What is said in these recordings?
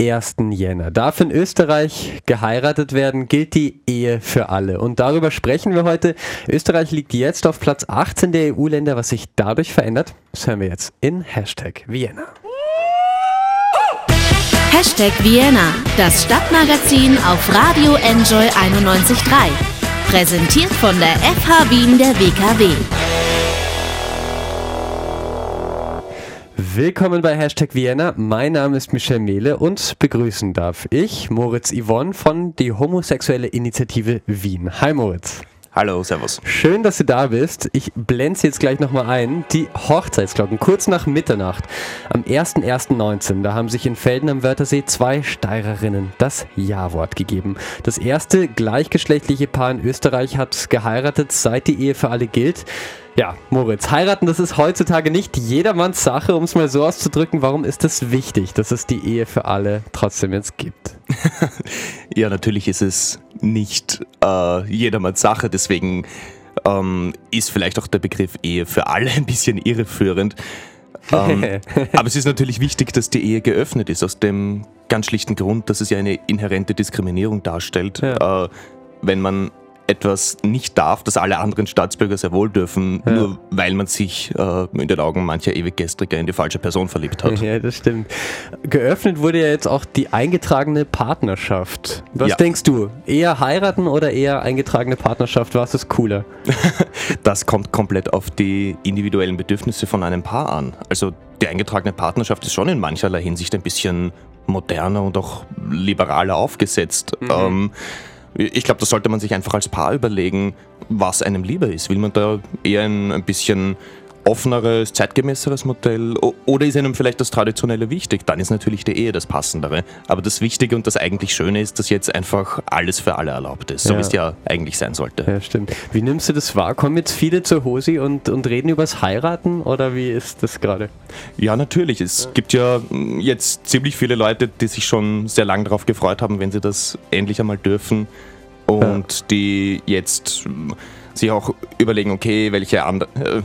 1. Jänner darf in Österreich geheiratet werden, gilt die Ehe für alle. Und darüber sprechen wir heute. Österreich liegt jetzt auf Platz 18 der EU-Länder. Was sich dadurch verändert, das hören wir jetzt in Hashtag Vienna. Hashtag Vienna, das Stadtmagazin auf Radio Enjoy 91.3. Präsentiert von der FH Wien der WKW. Willkommen bei Hashtag Vienna. Mein Name ist Michel Mehle und begrüßen darf ich Moritz Yvonne von die homosexuelle Initiative Wien. Hi Moritz. Hallo, servus. Schön, dass du da bist. Ich blende jetzt gleich nochmal ein. Die Hochzeitsglocken, kurz nach Mitternacht, am 01.01.19, da haben sich in Felden am Wörthersee zwei Steirerinnen das Ja-Wort gegeben. Das erste gleichgeschlechtliche Paar in Österreich hat geheiratet, seit die Ehe für alle gilt. Ja, Moritz, heiraten, das ist heutzutage nicht jedermanns Sache, um es mal so auszudrücken. Warum ist es wichtig, dass es die Ehe für alle trotzdem jetzt gibt? ja, natürlich ist es nicht äh, jedermanns Sache, deswegen ähm, ist vielleicht auch der Begriff Ehe für alle ein bisschen irreführend. ähm, aber es ist natürlich wichtig, dass die Ehe geöffnet ist, aus dem ganz schlichten Grund, dass es ja eine inhärente Diskriminierung darstellt, ja. äh, wenn man etwas nicht darf, das alle anderen Staatsbürger sehr wohl dürfen, ja. nur weil man sich äh, in den Augen mancher Ewiggestriger in die falsche Person verliebt hat. Ja, das stimmt. Geöffnet wurde ja jetzt auch die eingetragene Partnerschaft. Was ja. denkst du? Eher heiraten oder eher eingetragene Partnerschaft? Was ist cooler? das kommt komplett auf die individuellen Bedürfnisse von einem Paar an. Also die eingetragene Partnerschaft ist schon in mancherlei Hinsicht ein bisschen moderner und auch liberaler aufgesetzt. Mhm. Ähm, ich glaube, das sollte man sich einfach als Paar überlegen, was einem lieber ist. Will man da eher ein, ein bisschen offeneres, zeitgemäßeres Modell oder ist einem vielleicht das Traditionelle wichtig? Dann ist natürlich die Ehe das Passendere. Aber das Wichtige und das eigentlich Schöne ist, dass jetzt einfach alles für alle erlaubt ist, so ja. wie es ja eigentlich sein sollte. Ja, stimmt. Wie nimmst du das wahr? Kommen jetzt viele zur Hosi und, und reden übers Heiraten oder wie ist das gerade? Ja, natürlich. Es ja. gibt ja hm, jetzt ziemlich viele Leute, die sich schon sehr lange darauf gefreut haben, wenn sie das endlich einmal dürfen und ja. die jetzt hm, sich auch überlegen, okay, welche andere. Äh,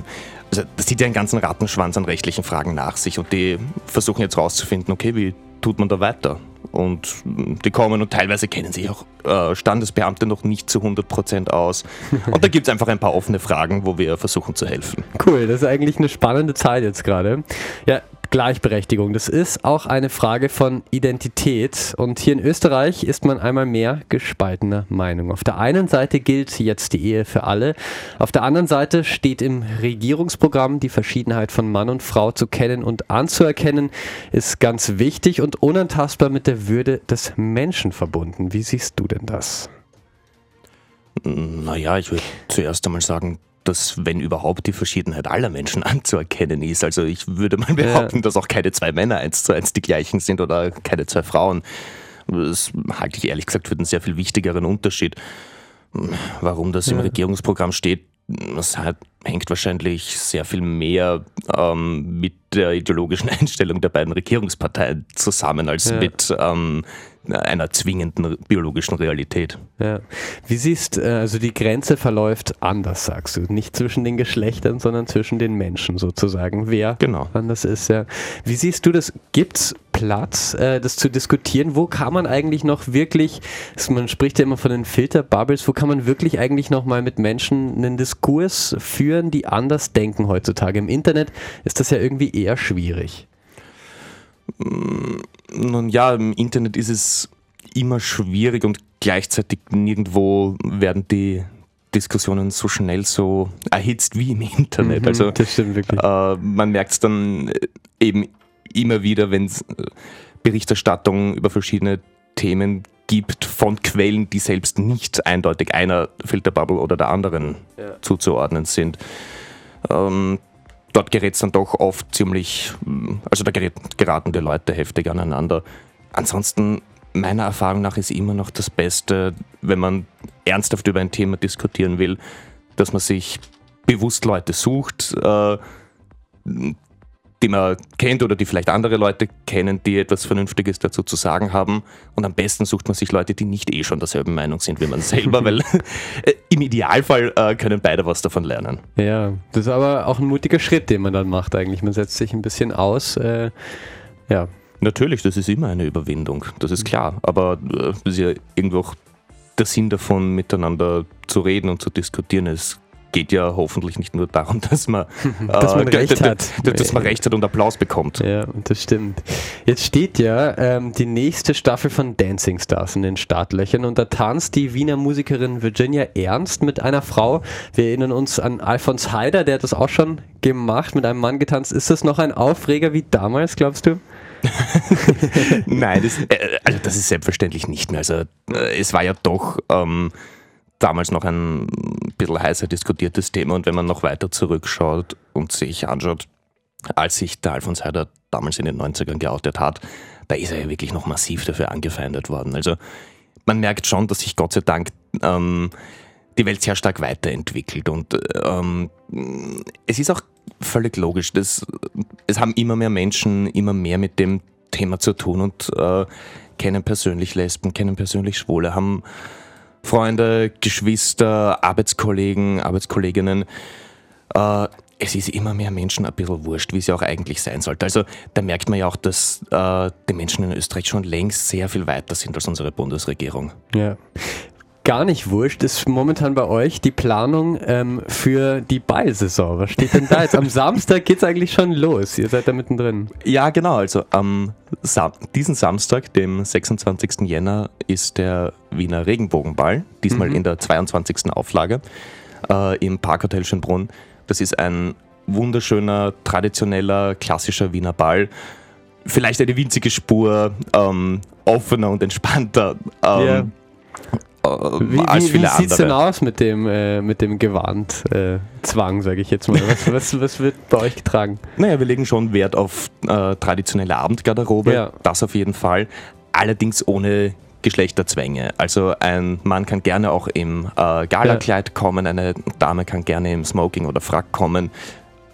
also das zieht ja einen ganzen Rattenschwanz an rechtlichen Fragen nach sich und die versuchen jetzt rauszufinden, okay, wie tut man da weiter? Und die kommen und teilweise kennen sich auch äh, Standesbeamte noch nicht zu 100% aus. Und da gibt es einfach ein paar offene Fragen, wo wir versuchen zu helfen. Cool, das ist eigentlich eine spannende Zeit jetzt gerade. Ja, Gleichberechtigung. Das ist auch eine Frage von Identität. Und hier in Österreich ist man einmal mehr gespaltener Meinung. Auf der einen Seite gilt jetzt die Ehe für alle. Auf der anderen Seite steht im Regierungsprogramm, die Verschiedenheit von Mann und Frau zu kennen und anzuerkennen, ist ganz wichtig und unantastbar mit der Würde des Menschen verbunden. Wie siehst du denn das? Naja, ich würde zuerst einmal sagen, dass, wenn überhaupt, die Verschiedenheit aller Menschen anzuerkennen ist. Also ich würde mal behaupten, ja. dass auch keine zwei Männer eins zu eins die gleichen sind oder keine zwei Frauen. Das halte ich ehrlich gesagt für einen sehr viel wichtigeren Unterschied. Warum das ja. im Regierungsprogramm steht, das hat, hängt wahrscheinlich sehr viel mehr ähm, mit der ideologischen Einstellung der beiden Regierungsparteien zusammen als ja. mit ähm, einer zwingenden biologischen Realität. Ja. Wie siehst du, äh, also die Grenze verläuft anders, sagst du. Nicht zwischen den Geschlechtern, sondern zwischen den Menschen sozusagen. Wer genau. anders ist, ja. Wie siehst du das? Gibt es Platz, äh, das zu diskutieren? Wo kann man eigentlich noch wirklich, man spricht ja immer von den Filterbubbles, wo kann man wirklich eigentlich noch mal mit Menschen einen Diskurs führen, die anders denken heutzutage? Im Internet ist das ja irgendwie eher schwierig. Mm, nun ja, im Internet ist es immer schwierig und gleichzeitig nirgendwo werden die Diskussionen so schnell so erhitzt wie im Internet. Mhm, also das stimmt wirklich. Äh, man merkt es dann äh, eben immer wieder, wenn es äh, Berichterstattung über verschiedene Themen gibt von Quellen, die selbst nicht eindeutig einer Filterbubble oder der anderen ja. zuzuordnen sind. Ähm, dort gerät es dann doch oft ziemlich, also da geraten die Leute heftig aneinander. Ansonsten, meiner Erfahrung nach, ist immer noch das Beste, wenn man ernsthaft über ein Thema diskutieren will, dass man sich bewusst Leute sucht, äh, die man kennt oder die vielleicht andere Leute kennen, die etwas Vernünftiges dazu zu sagen haben. Und am besten sucht man sich Leute, die nicht eh schon derselben Meinung sind wie man selber, weil äh, im Idealfall äh, können beide was davon lernen. Ja, das ist aber auch ein mutiger Schritt, den man dann macht eigentlich. Man setzt sich ein bisschen aus. Äh, ja, Natürlich, das ist immer eine Überwindung, das ist klar. Aber äh, das ist ja irgendwo auch der Sinn davon, miteinander zu reden und zu diskutieren. Es geht ja hoffentlich nicht nur darum, dass man, dass man äh, Recht hat. Dass man Recht hat und Applaus bekommt. Ja, das stimmt. Jetzt steht ja ähm, die nächste Staffel von Dancing Stars in den Startlöchern und da tanzt die Wiener Musikerin Virginia Ernst mit einer Frau. Wir erinnern uns an Alfons Heider, der hat das auch schon gemacht, mit einem Mann getanzt. Ist das noch ein Aufreger wie damals, glaubst du? Nein, das, äh, also das ist selbstverständlich nicht mehr. Also äh, es war ja doch ähm, damals noch ein bisschen heißer diskutiertes Thema und wenn man noch weiter zurückschaut und sich anschaut, als sich der Alfons Heider damals in den 90ern geoutet hat, da ist er ja wirklich noch massiv dafür angefeindet worden. Also man merkt schon, dass sich Gott sei Dank ähm, die Welt sehr stark weiterentwickelt und ähm, es ist auch völlig logisch, dass es haben immer mehr Menschen immer mehr mit dem Thema zu tun und äh, kennen persönlich Lesben, kennen persönlich Schwule, haben Freunde, Geschwister, Arbeitskollegen, Arbeitskolleginnen. Äh, es ist immer mehr Menschen ein bisschen wurscht, wie es ja auch eigentlich sein sollte. Also da merkt man ja auch, dass äh, die Menschen in Österreich schon längst sehr viel weiter sind als unsere Bundesregierung. Ja. Gar nicht wurscht ist momentan bei euch die Planung ähm, für die Ballsaison. Was steht denn da jetzt? Am Samstag geht's eigentlich schon los. Ihr seid da mittendrin. Ja, genau. Also am Sam diesen Samstag, dem 26. Jänner, ist der Wiener Regenbogenball, diesmal in der 22. Auflage äh, im Parkhotel Schönbrunn. Das ist ein wunderschöner, traditioneller, klassischer Wiener Ball. Vielleicht eine winzige Spur ähm, offener und entspannter ähm, Ja. Äh, Wie, als wie, viele wie sieht's andere. denn aus mit dem, äh, mit dem Gewand? Äh, Zwang, sage ich jetzt mal. Was, was, was wird bei euch getragen? Naja, wir legen schon Wert auf äh, traditionelle Abendgarderobe, Ja. das auf jeden Fall. Allerdings ohne Geschlechterzwänge. Also ein Mann kann gerne auch im äh, Galakleid kommen, eine Dame kann gerne im Smoking oder Frack kommen.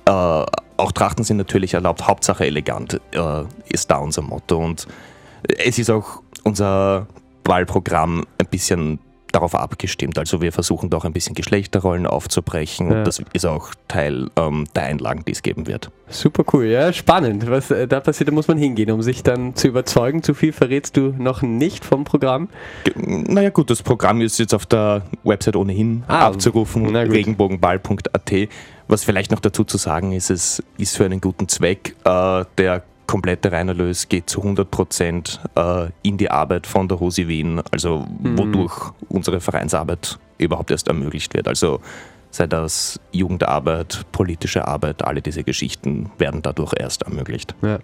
Äh, auch Trachten sind natürlich erlaubt, Hauptsache elegant äh, ist da unser Motto. Und es ist auch unser Wahlprogramm ein bisschen darauf abgestimmt. Also wir versuchen doch ein bisschen Geschlechterrollen aufzubrechen Ja. und das ist auch Teil ähm, der Einlagen, die es geben wird. Super cool, ja, spannend. Was äh, da passiert, da muss man hingehen, um sich dann zu überzeugen. Zu viel verrätst du noch nicht vom Programm. Ge- Naja gut, das Programm ist jetzt auf der Website ohnehin Ah, abzurufen, regenbogenball.at. Was vielleicht noch dazu zu sagen ist, es ist für einen guten Zweck. Äh, der komplette Reinerlös geht zu 100% äh, in die Arbeit von der Hosi Wien, also Mhm. wodurch unsere Vereinsarbeit überhaupt erst ermöglicht wird. Also sei das Jugendarbeit, politische Arbeit, alle diese Geschichten werden dadurch erst ermöglicht. Ja.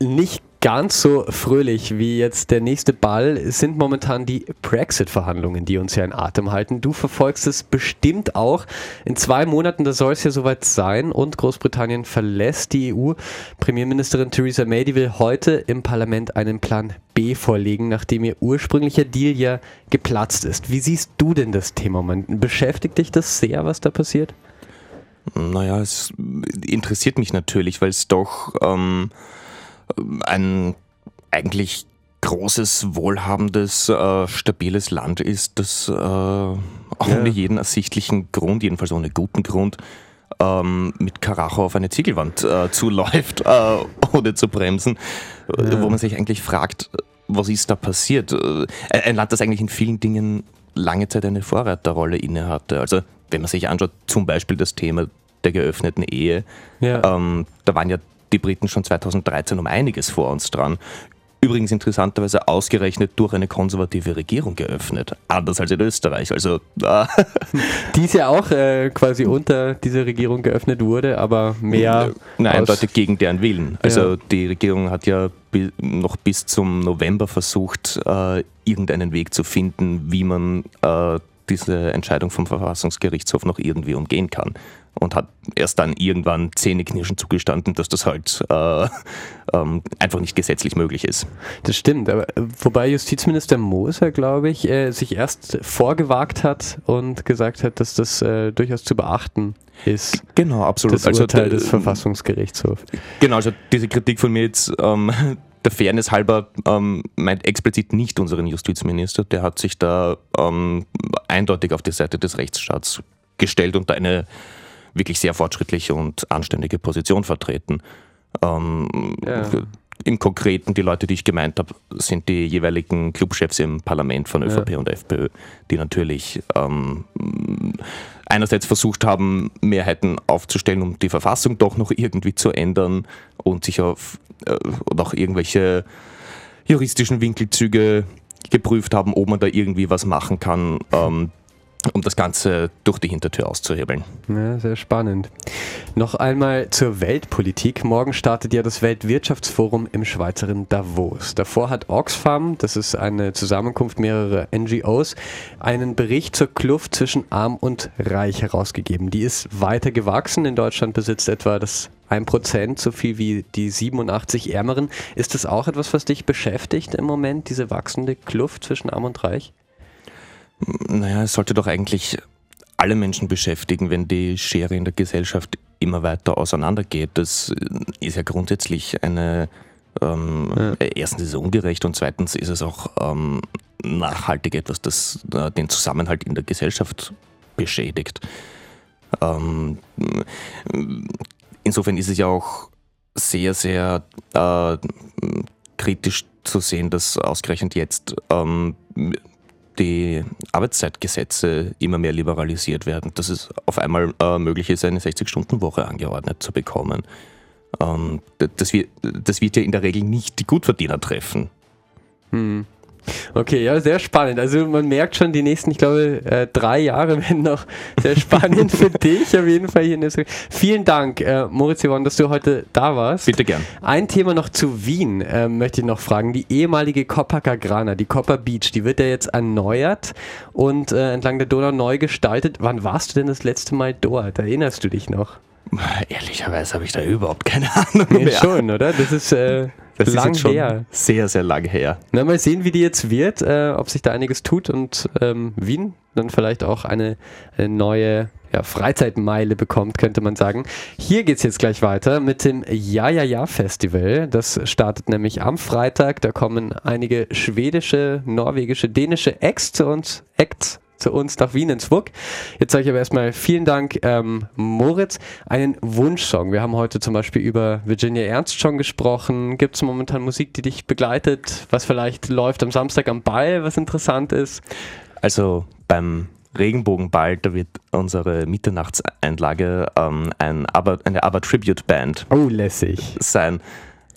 Nicht ganz so fröhlich wie jetzt der nächste Ball sind momentan die Brexit-Verhandlungen, die uns ja in Atem halten. Du verfolgst es bestimmt auch. In zwei Monaten, da soll es ja soweit sein und Großbritannien verlässt die EU. Premierministerin Theresa May, die will heute im Parlament einen Plan B vorlegen, nachdem ihr ursprünglicher Deal ja geplatzt ist. Wie siehst du denn das Thema? Beschäftigt dich das sehr, was da passiert? Naja, es interessiert mich natürlich, weil es doch ähm, ein eigentlich großes, wohlhabendes, äh, stabiles Land ist, das äh, ohne jeden ersichtlichen Grund, jedenfalls ohne guten Grund, ähm, mit Karacho auf eine Ziegelwand äh, zuläuft, äh, ohne zu bremsen, äh, wo man sich eigentlich fragt, was ist da passiert? Äh, ein Land, das eigentlich in vielen Dingen lange Zeit eine Vorreiterrolle innehatte. Also wenn man sich anschaut, zum Beispiel das Thema der geöffneten Ehe, Ja. ähm, da waren ja die Briten schon 2013 um einiges vor uns dran. Übrigens interessanterweise ausgerechnet durch eine konservative Regierung geöffnet. Anders als in Österreich. Also äh, Die ist ja auch äh, quasi unter dieser Regierung geöffnet wurde, aber mehr. Nein, aus- eindeutig gegen deren Willen. Also Ja. die Regierung hat ja bi noch bis zum November versucht, äh, irgendeinen Weg zu finden, wie man äh, diese Entscheidung vom Verfassungsgerichtshof noch irgendwie umgehen kann. Und hat erst dann irgendwann zähneknirschend zugestanden, dass das halt äh, ähm, einfach nicht gesetzlich möglich ist. Das stimmt, aber äh, wobei Justizminister Moser, glaube ich, äh, sich erst vorgewagt hat und gesagt hat, dass das äh, durchaus zu beachten ist. Genau, absolut. Das Urteil der- des Verfassungsgerichtshofs. Genau, also diese Kritik von mir jetzt, ähm, der Fairness halber, ähm, meint explizit nicht unseren Justizminister. Der hat sich da ähm, eindeutig auf die Seite des Rechtsstaats gestellt und da eine wirklich sehr fortschrittliche und anständige Position vertreten. Ähm, Ja. Im Konkreten, die Leute, die ich gemeint habe, sind die jeweiligen Clubchefs im Parlament von ÖVP ja. und FPÖ, die natürlich ähm, einerseits versucht haben, Mehrheiten aufzustellen, um die Verfassung doch noch irgendwie zu ändern und sich auf äh, noch irgendwelche juristischen Winkelzüge geprüft haben, ob man da irgendwie was machen kann. Ähm, um das Ganze durch die Hintertür auszuhebeln. Ja, sehr spannend. Noch einmal zur Weltpolitik. Morgen startet ja das Weltwirtschaftsforum im Schweizerin Davos. Davor hat Oxfam, das ist eine Zusammenkunft mehrerer NGOs, einen Bericht zur Kluft zwischen Arm und Reich herausgegeben. Die ist weiter gewachsen. In Deutschland besitzt etwa das 1% so viel wie die 87 Ärmeren. Ist das auch etwas, was dich beschäftigt im Moment, diese wachsende Kluft zwischen Arm und Reich? Naja, es sollte doch eigentlich alle Menschen beschäftigen, wenn die Schere in der Gesellschaft immer weiter auseinandergeht. Das ist ja grundsätzlich eine, ähm, ja. erstens ist es ungerecht und zweitens ist es auch ähm, nachhaltig etwas, das äh, den Zusammenhalt in der Gesellschaft beschädigt. Ähm, insofern ist es ja auch sehr, sehr äh, kritisch zu sehen, dass ausgerechnet jetzt ähm, die Arbeitszeitgesetze immer mehr liberalisiert werden, dass es auf einmal äh, möglich ist, eine 60-Stunden-Woche angeordnet zu bekommen. Ähm, das, wird, das wird ja in der Regel nicht die Gutverdiener treffen. Hm. Okay, ja, sehr spannend. Also man merkt schon, die nächsten, ich glaube, äh, drei Jahre werden noch sehr spannend für dich auf jeden Fall hier in Österreich. Vielen Dank, äh, Moritz Yvonne, dass du heute da warst. Bitte gern. Ein Thema noch zu Wien äh, möchte ich noch fragen. Die ehemalige Copacabana, die Copper Beach, die wird ja jetzt erneuert und äh, entlang der Donau neu gestaltet. Wann warst du denn das letzte Mal dort? Erinnerst du dich noch? Ehrlicherweise habe ich da überhaupt keine Ahnung mehr. Ja, schon, oder? Das ist das lang ist her. Sehr, sehr lang her. Na, mal sehen, wie die jetzt wird, äh, ob sich da einiges tut und ähm, Wien dann vielleicht auch eine, eine neue ja, Freizeitmeile bekommt, könnte man sagen. Hier geht es jetzt gleich weiter mit dem Ja Ja Ja Festival. Das startet nämlich am Freitag. Da kommen einige schwedische, norwegische, dänische Acts zu uns, Acts zu uns nach Wien ins WUK. Jetzt sage ich aber erstmal vielen Dank, ähm, Moritz. Einen Wunschsong. Wir haben heute zum Beispiel über Virginia Ernst schon gesprochen. Gibt es momentan Musik, die dich begleitet, was vielleicht läuft am Samstag am Ball, was interessant ist? Also beim Regenbogenball, da wird unsere Mitternachtseinlage ähm, ein Aber, eine Aber-Tribute-Band oh, lässig. sein.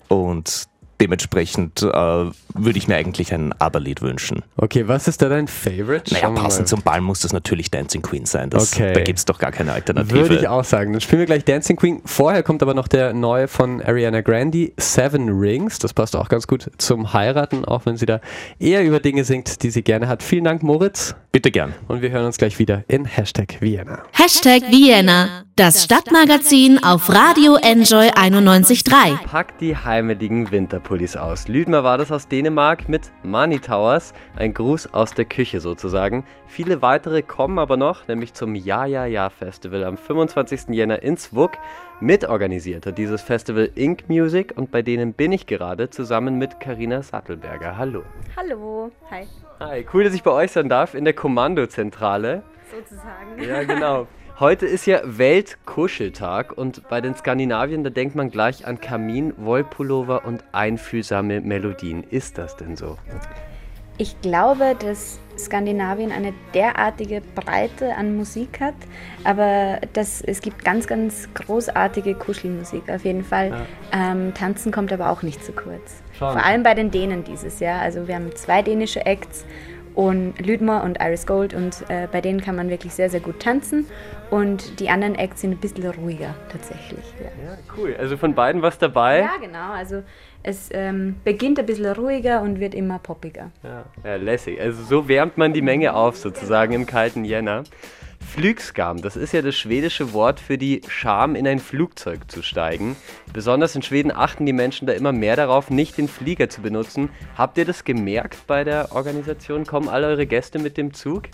Und dementsprechend äh, würde ich mir eigentlich ein Aberlied wünschen. Okay, was ist da dein Favorite? Naja, passend zum Ball muss das natürlich Dancing Queen sein. Das, okay. Da gibt es doch gar keine Alternative. Würde ich auch sagen. Dann spielen wir gleich Dancing Queen. Vorher kommt aber noch der neue von Ariana Grande, Seven Rings. Das passt auch ganz gut zum Heiraten, auch wenn sie da eher über Dinge singt, die sie gerne hat. Vielen Dank, Moritz. Bitte gern. Und wir hören uns gleich wieder in Hashtag Vienna. Hashtag Vienna, das Stadtmagazin auf Radio Enjoy 91.3. Pack die heimeligen Winterpullis aus. Lüdmer war das aus Dänemark mit Money Towers. Ein Gruß aus der Küche sozusagen. Viele weitere kommen aber noch, nämlich zum Ja Ja Ja Festival am 25. Jänner in Zwuck. Mitorganisiert hat dieses Festival Ink Music und bei denen bin ich gerade zusammen mit Karina Sattelberger. Hallo. Hallo. Hi. Hi, cool, dass ich bei euch sein darf in der Kommandozentrale. Sozusagen. Ja, genau. Heute ist ja Weltkuscheltag und bei den Skandinavien, da denkt man gleich an Kamin, Wollpullover und einfühlsame Melodien. Ist das denn so? Ich glaube, dass Skandinavien eine derartige Breite an Musik hat, aber das, es gibt ganz, ganz großartige Kuschelmusik auf jeden Fall. Ja. Ähm, Tanzen kommt aber auch nicht zu kurz. Schon. Vor allem bei den Dänen dieses Jahr. Also wir haben zwei dänische Acts und Lüdmer und Iris Gold und äh, bei denen kann man wirklich sehr, sehr gut tanzen und die anderen Acts sind ein bisschen ruhiger tatsächlich. Ja, ja cool. Also von beiden was dabei? Ja, genau. Also es ähm, beginnt ein bisschen ruhiger und wird immer poppiger. Ja. ja, lässig. Also so wärmt man die Menge auf sozusagen im kalten Jänner. Flugskam, das ist ja das schwedische Wort für die Scham, in ein Flugzeug zu steigen. Besonders in Schweden achten die Menschen da immer mehr darauf, nicht den Flieger zu benutzen. Habt ihr das gemerkt bei der Organisation? Kommen alle eure Gäste mit dem Zug?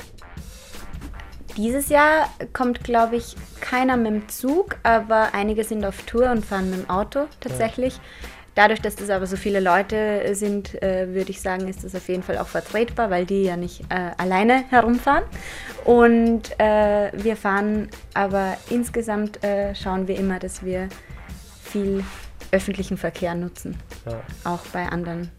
Dieses Jahr kommt, glaube ich, keiner mit dem Zug, aber einige sind auf Tour und fahren mit dem Auto tatsächlich. Ja. Dadurch, dass das aber so viele Leute sind, äh, würde ich sagen, ist das auf jeden Fall auch vertretbar, weil die ja nicht äh, alleine herumfahren. Und äh, wir fahren aber insgesamt äh, schauen wir immer, dass wir viel öffentlichen Verkehr nutzen. Ja. Auch bei anderen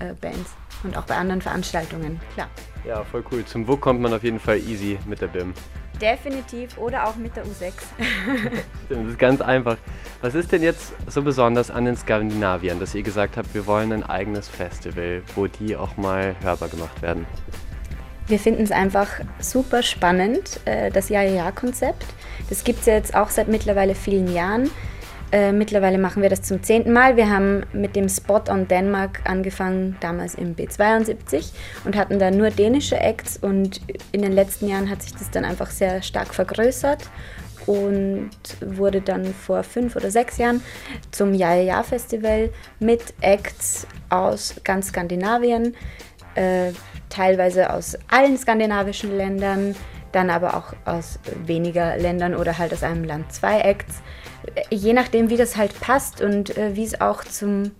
äh, Bands und auch bei anderen Veranstaltungen, klar. Ja, voll cool. Zum WUK kommt man auf jeden Fall easy mit der BIM. Definitiv oder auch mit der U6. Das ist ganz einfach. Was ist denn jetzt so besonders an den Skandinaviern, dass ihr gesagt habt, wir wollen ein eigenes Festival, wo die auch mal hörbar gemacht werden? Wir finden es einfach super spannend, äh, das Ja-Ja-Ja-Konzept. Das gibt es ja jetzt auch seit mittlerweile vielen Jahren. Äh, mittlerweile machen wir das zum zehnten Mal. Wir haben mit dem Spot on Denmark angefangen, damals im B72 und hatten da nur dänische Acts und in den letzten Jahren hat sich das dann einfach sehr stark vergrößert und wurde dann vor fünf oder sechs Jahren zum Ja Ja Festival mit Acts aus ganz Skandinavien, äh, teilweise aus allen skandinavischen Ländern, dann aber auch aus weniger Ländern oder halt aus einem Land zwei Acts je nachdem, wie das halt passt und äh, wie es auch zum,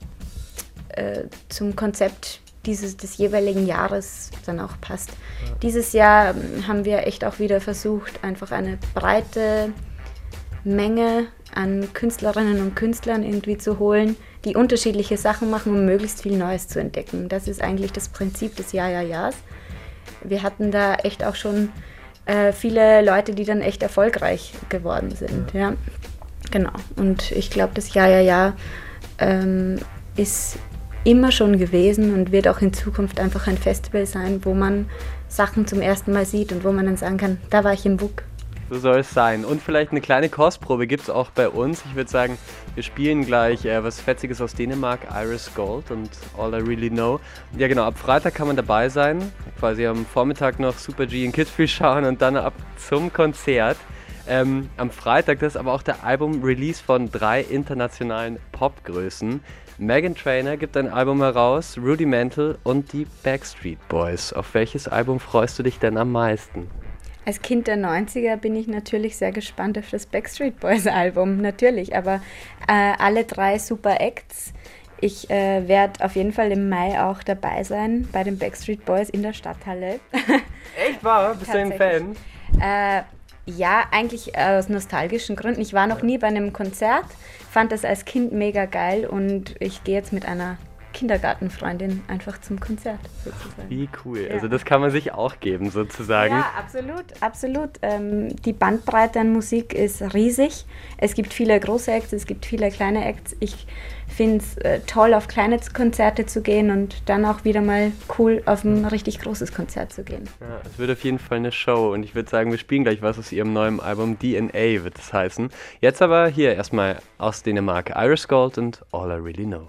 äh, zum Konzept dieses, des jeweiligen Jahres dann auch passt. Ja. Dieses Jahr ähm, haben wir echt auch wieder versucht, einfach eine breite Menge an Künstlerinnen und Künstlern irgendwie zu holen, die unterschiedliche Sachen machen, um möglichst viel Neues zu entdecken. Das ist eigentlich das Prinzip des Ja-Ja-Ja's. Wir hatten da echt auch schon äh, viele Leute, die dann echt erfolgreich geworden sind. Ja. ja. Genau. Und ich glaube, das Ja, ja, ja ähm, ist immer schon gewesen und wird auch in Zukunft einfach ein Festival sein, wo man Sachen zum ersten Mal sieht und wo man dann sagen kann, da war ich im WUK. So soll es sein. Und vielleicht eine kleine Kostprobe gibt es auch bei uns. Ich würde sagen, wir spielen gleich äh, was Fetziges aus Dänemark, Iris Gold und All I Really Know. Ja genau, ab Freitag kann man dabei sein. Quasi am Vormittag noch Super G in Kitzbühel schauen und dann ab zum Konzert. Ähm, am Freitag, das ist aber auch der Album-Release von drei internationalen Popgrößen. Megan Trainer gibt ein Album heraus, Rudimental und die Backstreet Boys. Auf welches Album freust du dich denn am meisten? Als Kind der 90er bin ich natürlich sehr gespannt auf das Backstreet Boys Album, natürlich, aber äh, alle drei super Acts. Ich äh, werde auf jeden Fall im Mai auch dabei sein bei den Backstreet Boys in der Stadthalle. Echt wahr? Bist du ein Fan? Äh, ja, eigentlich aus nostalgischen Gründen. Ich war noch nie bei einem Konzert, fand das als Kind mega geil und ich gehe jetzt mit einer Kindergartenfreundin einfach zum Konzert sozusagen. Wie cool. Ja. Also das kann man sich auch geben sozusagen. Ja, absolut, absolut. Ähm, die Bandbreite an Musik ist riesig. Es gibt viele große Acts, es gibt viele kleine Acts. Ich finde es äh, toll, auf kleine Konzerte zu gehen und dann auch wieder mal cool auf ein richtig großes Konzert zu gehen. Ja, es wird auf jeden Fall eine Show und ich würde sagen, wir spielen gleich was aus ihrem neuen Album DNA wird es heißen. Jetzt aber hier erstmal aus Dänemark Iris Gold und All I Really Know.